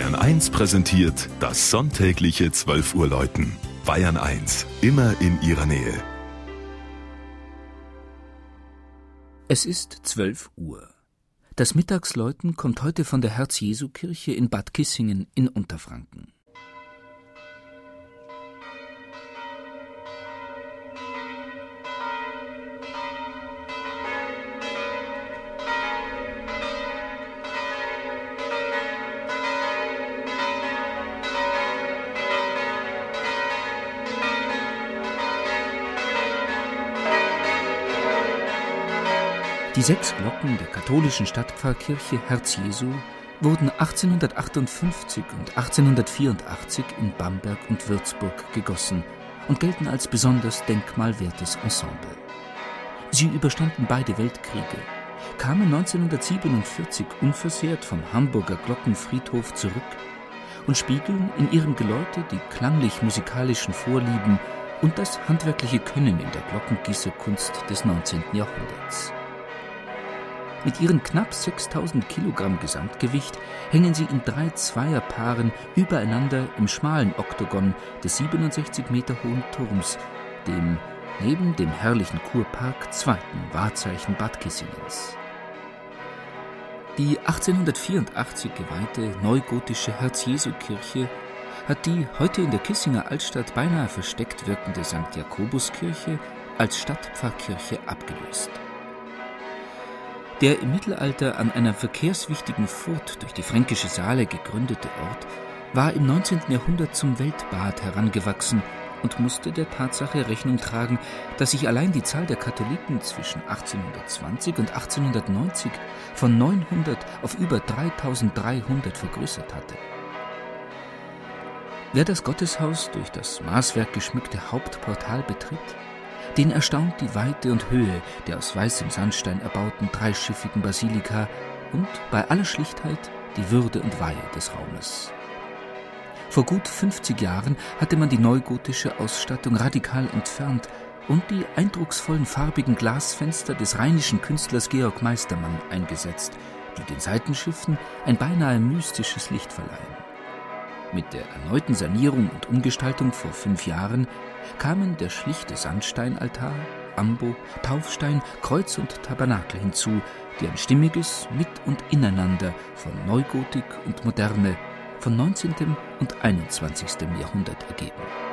Bayern 1 präsentiert das sonntägliche 12 Uhr Läuten. Bayern 1, immer in ihrer Nähe. Es ist 12 Uhr. Das Mittagsläuten kommt heute von der Herz-Jesu-Kirche in Bad Kissingen in Unterfranken. Die sechs Glocken der katholischen Stadtpfarrkirche Herz Jesu wurden 1858 und 1884 in Bamberg und Würzburg gegossen und gelten als besonders denkmalwertes Ensemble. Sie überstanden beide Weltkriege, kamen 1947 unversehrt vom Hamburger Glockenfriedhof zurück und spiegeln in ihrem Geläute die klanglich-musikalischen Vorlieben und das handwerkliche Können in der Glockengießerkunst des 19. Jahrhunderts. Mit ihren knapp 6000 Kilogramm Gesamtgewicht hängen sie in drei Zweierpaaren übereinander im schmalen Oktogon des 67 Meter hohen Turms, dem neben dem herrlichen Kurpark zweiten Wahrzeichen Bad Kissingens. Die 1884 geweihte neugotische Herz-Jesu-Kirche hat die heute in der Kissinger Altstadt beinahe versteckt wirkende St. Jakobuskirche als Stadtpfarrkirche abgelöst. Der im Mittelalter an einer verkehrswichtigen Furt durch die fränkische Saale gegründete Ort war im 19. Jahrhundert zum Weltbad herangewachsen und musste der Tatsache Rechnung tragen, dass sich allein die Zahl der Katholiken zwischen 1820 und 1890 von 900 auf über 3300 vergrößert hatte. Wer das Gotteshaus durch das Maßwerk geschmückte Hauptportal betritt, den erstaunt die Weite und Höhe der aus weißem Sandstein erbauten dreischiffigen Basilika und bei aller Schlichtheit die Würde und Weihe des Raumes. Vor gut 50 Jahren hatte man die neugotische Ausstattung radikal entfernt und die eindrucksvollen farbigen Glasfenster des rheinischen Künstlers Georg Meistermann eingesetzt, die den Seitenschiffen ein beinahe mystisches Licht verleihen. Mit der erneuten Sanierung und Umgestaltung vor fünf Jahren kamen der schlichte Sandsteinaltar, Ambo, Taufstein, Kreuz und Tabernakel hinzu, die ein stimmiges Mit- und Ineinander von Neugotik und Moderne von 19. und 21. Jahrhundert ergeben.